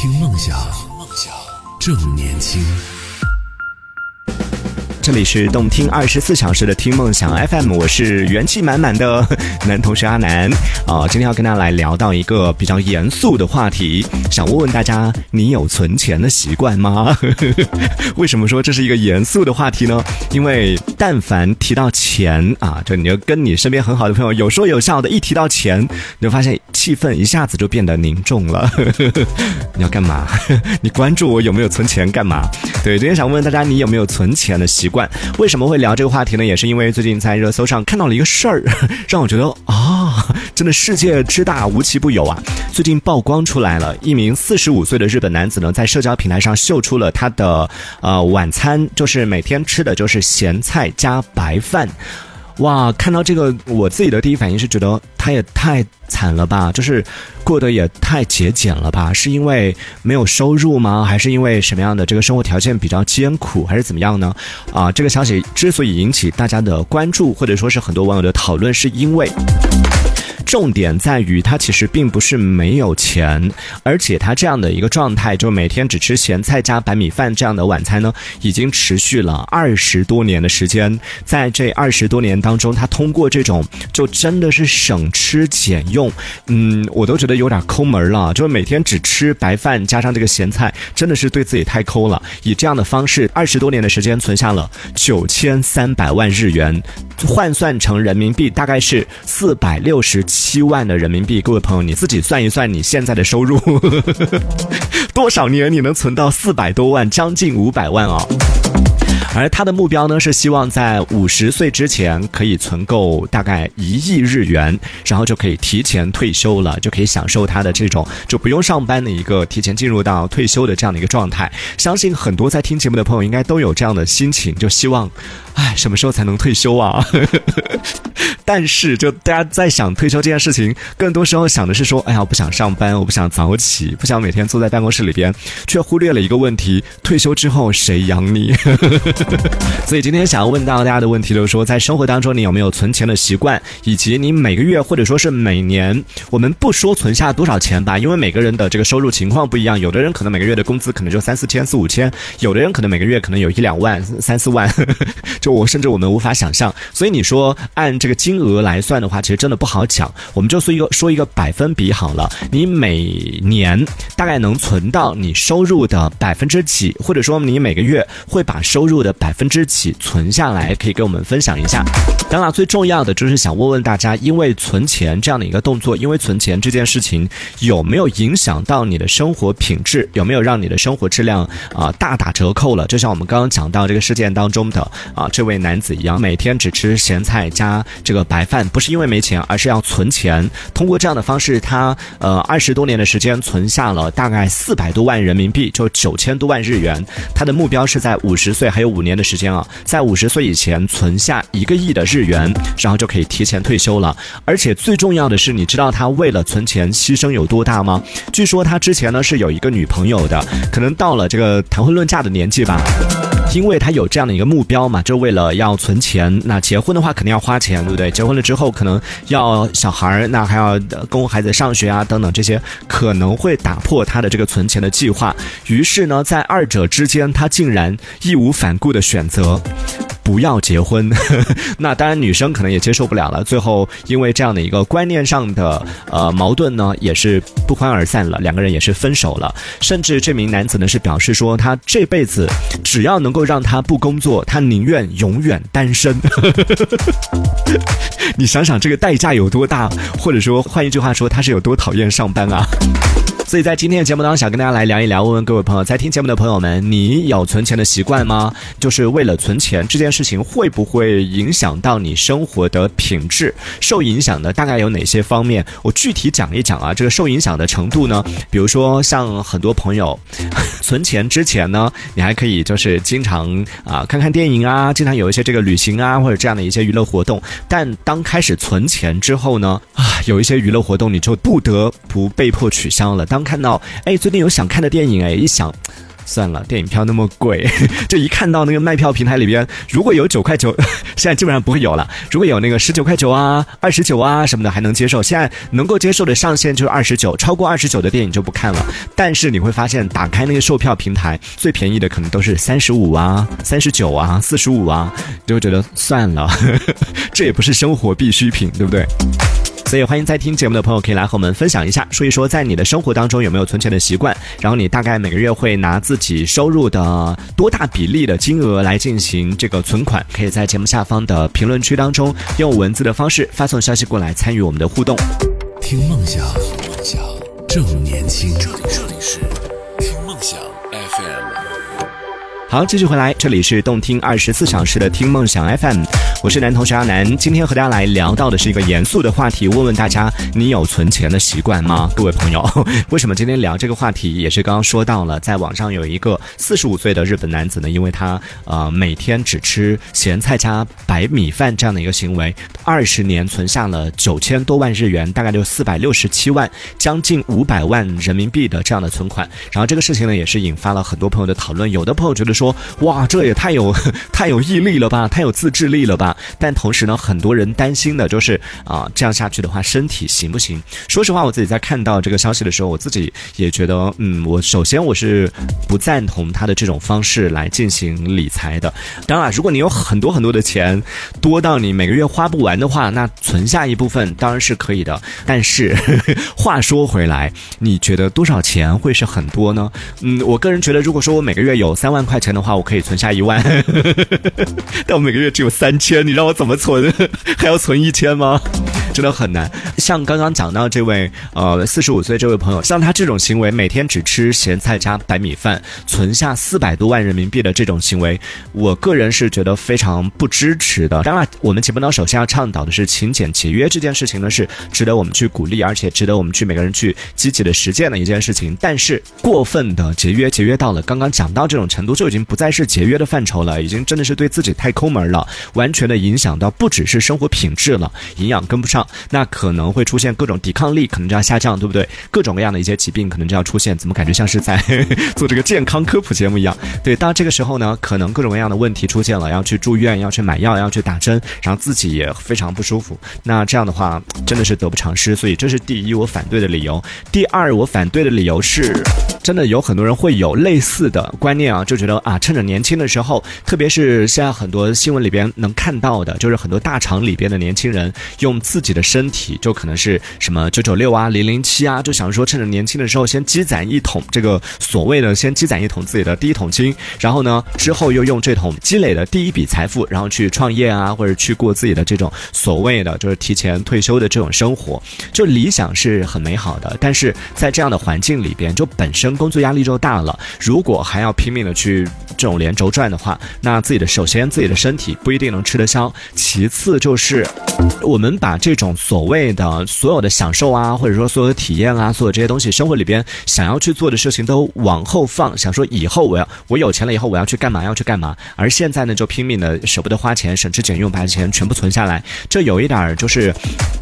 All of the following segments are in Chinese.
听梦想，正年轻。这里是动听二十四小时的听梦想 FM，我是元气满满的 男同学阿南啊。今天要跟大家来聊到一个比较严肃的话题，想问问大家，你有存钱的习惯吗？为什么说这是一个严肃的话题呢？因为但凡提到钱啊，就你就跟你身边很好的朋友有说有笑的，一提到钱，你就发现气氛一下子就变得凝重了。你要干嘛？你关注我有没有存钱干嘛？对，今天想问问大家，你有没有存钱的习惯？为什么会聊这个话题呢？也是因为最近在热搜上看到了一个事儿，让我觉得啊，真的世界之大无奇不有啊！最近曝光出来了，一名四十五岁的日本男子呢，在社交平台上秀出了他的呃晚餐，就是每天吃的就是咸菜加白饭。哇，看到这个，我自己的第一反应是觉得他也太惨了吧，就是过得也太节俭了吧？是因为没有收入吗？还是因为什么样的这个生活条件比较艰苦，还是怎么样呢？啊，这个消息之所以引起大家的关注，或者说是很多网友的讨论，是因为。重点在于他其实并不是没有钱，而且他这样的一个状态，就每天只吃咸菜加白米饭这样的晚餐呢，已经持续了二十多年的时间。在这二十多年当中，他通过这种就真的是省吃俭用，嗯，我都觉得有点抠门了。就是每天只吃白饭加上这个咸菜，真的是对自己太抠了。以这样的方式，二十多年的时间存下了九千三百万日元，换算成人民币大概是四百六十七。七万的人民币，各位朋友，你自己算一算，你现在的收入 多少年你能存到四百多万，将近五百万啊？而他的目标呢，是希望在五十岁之前可以存够大概一亿日元，然后就可以提前退休了，就可以享受他的这种就不用上班的一个提前进入到退休的这样的一个状态。相信很多在听节目的朋友应该都有这样的心情，就希望，哎，什么时候才能退休啊？但是，就大家在想退休这件事情，更多时候想的是说，哎呀，我不想上班，我不想早起，不想每天坐在办公室里边，却忽略了一个问题：退休之后谁养你？所以今天想要问到大家的问题就是说，在生活当中你有没有存钱的习惯，以及你每个月或者说是每年，我们不说存下多少钱吧，因为每个人的这个收入情况不一样，有的人可能每个月的工资可能就三四千、四五千，有的人可能每个月可能有一两万、三四万，就我甚至我们无法想象。所以你说按这个金额来算的话，其实真的不好讲。我们就说一个说一个百分比好了，你每年大概能存到你收入的百分之几，或者说你每个月会把收入的百分之几存下来，可以跟我们分享一下。当然，最重要的就是想问问大家，因为存钱这样的一个动作，因为存钱这件事情有没有影响到你的生活品质？有没有让你的生活质量啊大打折扣了？就像我们刚刚讲到这个事件当中的啊这位男子一样，每天只吃咸菜加这个白饭，不是因为没钱，而是要存钱。通过这样的方式，他呃二十多年的时间存下了大概四百多万人民币，就九千多万日元。他的目标是在五十岁还有五。五年的时间啊，在五十岁以前存下一个亿的日元，然后就可以提前退休了。而且最重要的是，你知道他为了存钱牺牲有多大吗？据说他之前呢是有一个女朋友的，可能到了这个谈婚论嫁的年纪吧。因为他有这样的一个目标嘛，就为了要存钱。那结婚的话肯定要花钱，对不对？结婚了之后可能要小孩儿，那还要供孩子上学啊，等等这些，可能会打破他的这个存钱的计划。于是呢，在二者之间，他竟然义无反顾的选择。不要结婚，那当然女生可能也接受不了了。最后因为这样的一个观念上的呃矛盾呢，也是不欢而散了，两个人也是分手了。甚至这名男子呢是表示说，他这辈子只要能够让他不工作，他宁愿永远单身。你想想这个代价有多大，或者说换一句话说，他是有多讨厌上班啊？所以在今天的节目当中，想跟大家来聊一聊，问问各位朋友，在听节目的朋友们，你有存钱的习惯吗？就是为了存钱这件事事情，会不会影响到你生活的品质？受影响的大概有哪些方面？我具体讲一讲啊，这个受影响的程度呢？比如说，像很多朋友 存钱之前呢，你还可以就是经常啊看看电影啊，经常有一些这个旅行啊，或者这样的一些娱乐活动。但当开始存钱之后呢，啊，有一些娱乐活动你就不得不被迫取消了。当看到哎，最近有想看的电影哎，一想。算了，电影票那么贵，就一看到那个卖票平台里边，如果有九块九，现在基本上不会有了。如果有那个十九块九啊、二十九啊什么的，还能接受。现在能够接受的上限就是二十九，超过二十九的电影就不看了。但是你会发现，打开那个售票平台，最便宜的可能都是三十五啊、三十九啊、四十五啊，就觉得算了，这也不是生活必需品，对不对？所以，欢迎在听节目的朋友可以来和我们分享一下，说一说在你的生活当中有没有存钱的习惯，然后你大概每个月会拿自己收入的多大比例的金额来进行这个存款？可以在节目下方的评论区当中用文字的方式发送消息过来，参与我们的互动。听梦想，梦想正年轻。这里这里是听梦想 FM。好，继续回来，这里是动听二十四小时的听梦想 FM，我是男同学阿南。今天和大家来聊到的是一个严肃的话题，问问大家，你有存钱的习惯吗？各位朋友，为什么今天聊这个话题？也是刚刚说到了，在网上有一个四十五岁的日本男子呢，因为他呃每天只吃咸菜加白米饭这样的一个行为，二十年存下了九千多万日元，大概就四百六十七万，将近五百万人民币的这样的存款。然后这个事情呢，也是引发了很多朋友的讨论，有的朋友觉得说，哇，这也太有 太有毅力了吧，太有自制力了吧。但同时呢，很多人担心的就是啊、这样下去的话，身体行不行？说实话，我自己在看到这个消息的时候，我自己也觉得，嗯，我首先我是不赞同他的这种方式来进行理财的。当然，如果你有很多很多的钱，多到你每个月花不完的话，那存下一部分当然是可以的。但是 话说回来，你觉得多少钱会是很多呢？嗯，我个人觉得，如果说我每个月有三万块钱的话，我可以存下一万，但我每个月只有三千，你让我怎么存？还要存一千吗？真的很难。像刚刚讲到这位呃四十五岁这位朋友，像他这种行为，每天只吃咸菜加白米饭，存下四百多万人民币的这种行为，我个人是觉得非常不支持的。当然，我们节目呢首先要倡导的是勤俭节约这件事情呢，是值得我们去鼓励，而且值得我们去每个人去积极的实践的一件事情。但是过分的节约，节约到了刚刚讲到这种程度，就已经不再是节约的范畴了，已经真的是对自己太抠门了，完全的影响到不只是生活品质了，营养跟不上，那可能会出现各种抵抗力，可能就要下降，对不对？各种各样的一些疾病可能就要出现，怎么感觉像是在 做这个健康科普节目一样？对，到这个时候呢，可能各种各样的问题出现了，要去住院，要去买药，要去打针，然后自己也非常不舒服。那这样的话，真的是得不偿失。所以这是第一我反对的理由。第二，我反对的理由是，真的有很多人会有类似的观念啊，就觉得啊，趁着年轻的时候，特别是现在很多新闻里边能看到的，就是很多大厂里边的年轻人用自己己的身体，就可能是什么九九六啊、零零七啊，就想说趁着年轻的时候先积攒一桶这个所谓的先积攒一桶自己的第一桶金，然后呢之后又用这桶积累的第一笔财富，然后去创业啊，或者去过自己的这种所谓的就是提前退休的这种生活，就理想是很美好的，但是在这样的环境里边，就本身工作压力就大了，如果还要拼命的去这种连轴转的话，那自己的首先自己的身体不一定能吃得消，其次就是我们把这种所谓的所有的享受啊，或者说所有的体验啊，所有这些东西，生活里边想要去做的事情都往后放，想说以后我要我有钱了以后我要去干嘛要去干嘛，而现在呢就拼命的舍不得花钱，省吃俭用把钱全部存下来，这有一点儿就是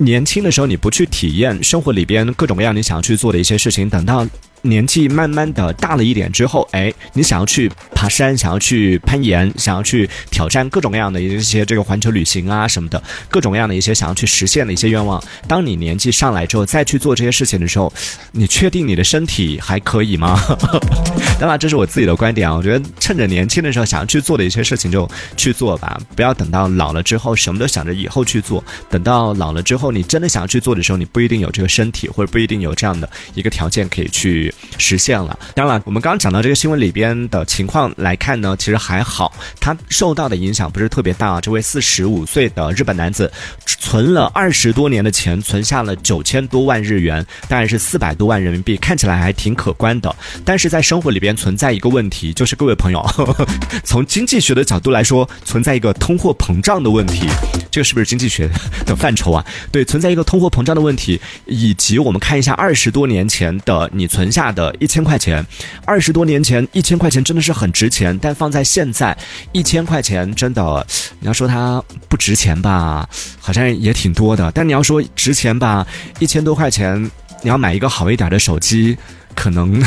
年轻的时候你不去体验生活里边各种各样你想要去做的一些事情，等到。年纪慢慢的大了一点之后，哎，你想要去爬山，想要去攀岩，想要去挑战各种各样的一些这个环球旅行啊什么的，各种各样的一些想要去实现的一些愿望。当你年纪上来之后，再去做这些事情的时候，你确定你的身体还可以吗？当然，这是我自己的观点啊。我觉得趁着年轻的时候想要去做的一些事情就去做吧，不要等到老了之后什么都想着以后去做。等到老了之后，你真的想要去做的时候，你不一定有这个身体，或者不一定有这样的一个条件可以去。实现了。当然，我们刚刚讲到这个新闻里边的情况来看呢，其实还好，他受到的影响不是特别大。这位四十五岁的日本男子存了二十多年的钱，存下了九千多万日元，大概是四百多万人民币，看起来还挺可观的。但是在生活里边存在一个问题，就是各位朋友，从经济学的角度来说，存在一个通货膨胀的问题。这个是不是经济学的范畴啊？对，存在一个通货膨胀的问题，以及我们看一下二十多年前的你存下大的一千块钱，二十多年前一千块钱真的是很值钱，但放在现在，一千块钱真的，你要说它不值钱吧，好像也挺多的；但你要说值钱吧，一千多块钱，你要买一个好一点的手机。可能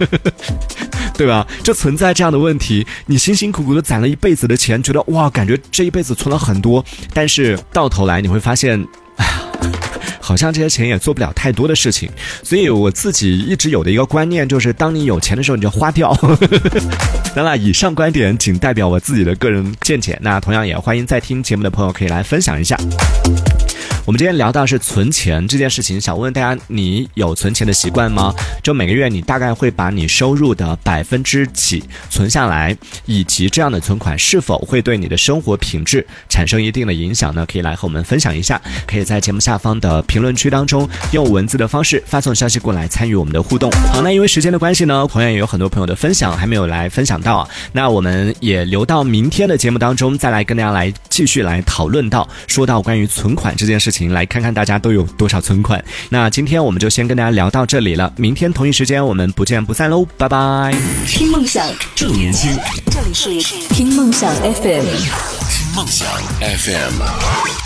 对吧？就存在这样的问题，你辛辛苦苦的攒了一辈子的钱，觉得哇，感觉这一辈子存了很多，但是到头来你会发现，好像这些钱也做不了太多的事情，所以我自己一直有的一个观念就是，当你有钱的时候，你就花掉。当然，以上观点仅代表我自己的个人见解，那同样也欢迎在听节目的朋友可以来分享一下。我们今天聊到是存钱这件事情，想问大家，你有存钱的习惯吗？就每个月你大概会把你收入的百分之几存下来，以及这样的存款是否会对你的生活品质产生一定的影响呢？可以来和我们分享一下，可以在节目下方的评论区当中用文字的方式发送消息过来参与我们的互动。好，那因为时间的关系呢，同样也有很多朋友的分享还没有来分享到啊，那我们也留到明天的节目当中再来跟大家来继续来讨论到，说到关于存款这件事情情。来看看大家都有多少存款。那今天我们就先跟大家聊到这里了，明天同一时间我们不见不散喽，拜拜。听梦想正年轻，这里是听梦想 FM，听梦想 FM。